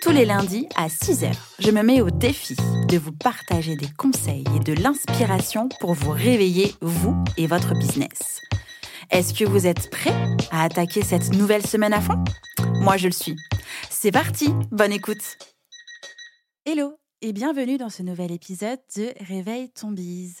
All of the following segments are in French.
Tous les lundis à 6h, je me mets au défi de vous partager des conseils et de l'inspiration pour vous réveiller, vous et votre business. Est-ce que vous êtes prêts à attaquer cette nouvelle semaine à fond? Moi, je le suis. C'est parti, bonne écoute Hello et bienvenue dans ce nouvel épisode de Réveille ton bise.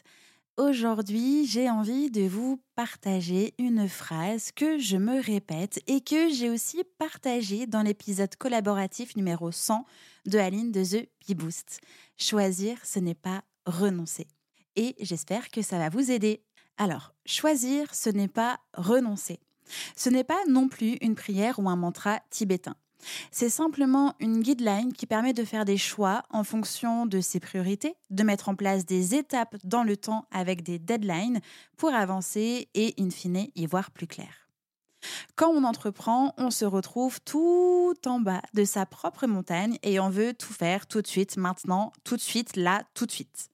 Aujourd'hui, j'ai envie de vous partager une phrase que je me répète et que j'ai aussi partagée dans l'épisode collaboratif numéro 100 de Aline de The Bee Boost. Choisir, ce n'est pas renoncer. Et j'espère que ça va vous aider. Alors, choisir, ce n'est pas renoncer. Ce n'est pas non plus une prière ou un mantra tibétain. C'est simplement une guideline qui permet de faire des choix en fonction de ses priorités, de mettre en place des étapes dans le temps avec des deadlines pour avancer et, in fine, y voir plus clair. Quand on entreprend, on se retrouve tout en bas de sa propre montagne et on veut tout faire tout de suite, maintenant, tout de suite, là, tout de suite.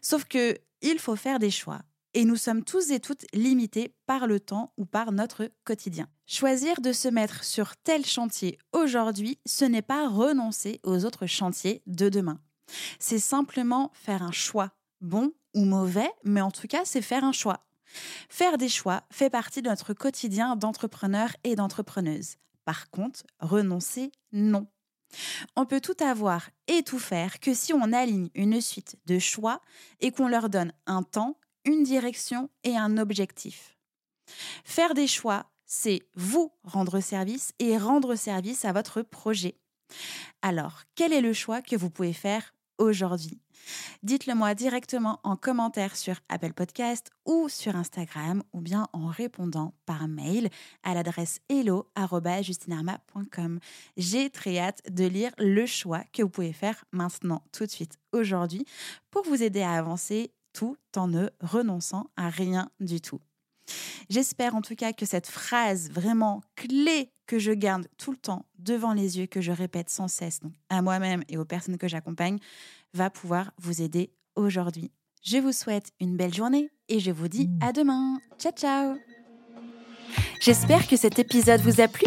Sauf que il faut faire des choix et nous sommes tous et toutes limités par le temps ou par notre quotidien. Choisir de se mettre sur tel chantier aujourd'hui, ce n'est pas renoncer aux autres chantiers de demain. C'est simplement faire un choix, bon ou mauvais, mais en tout cas, c'est faire un choix. Faire des choix fait partie de notre quotidien d'entrepreneur et d'entrepreneuse. Par contre, renoncer, non. On peut tout avoir et tout faire que si on aligne une suite de choix et qu'on leur donne un temps une direction et un objectif. Faire des choix, c'est vous rendre service et rendre service à votre projet. Alors, quel est le choix que vous pouvez faire aujourd'hui? Dites-le moi directement en commentaire sur Apple Podcast ou sur Instagram ou bien en répondant par mail à l'adresse hello@justinarma.com. J'ai très hâte de lire le choix que vous pouvez faire maintenant tout de suite aujourd'hui pour vous aider à avancer tout en ne renonçant à rien du tout. J'espère en tout cas que cette phrase vraiment clé que je garde tout le temps devant les yeux, que je répète sans cesse à moi-même et aux personnes que j'accompagne, va pouvoir vous aider aujourd'hui. Je vous souhaite une belle journée et je vous dis à demain. Ciao ciao J'espère que cet épisode vous a plu.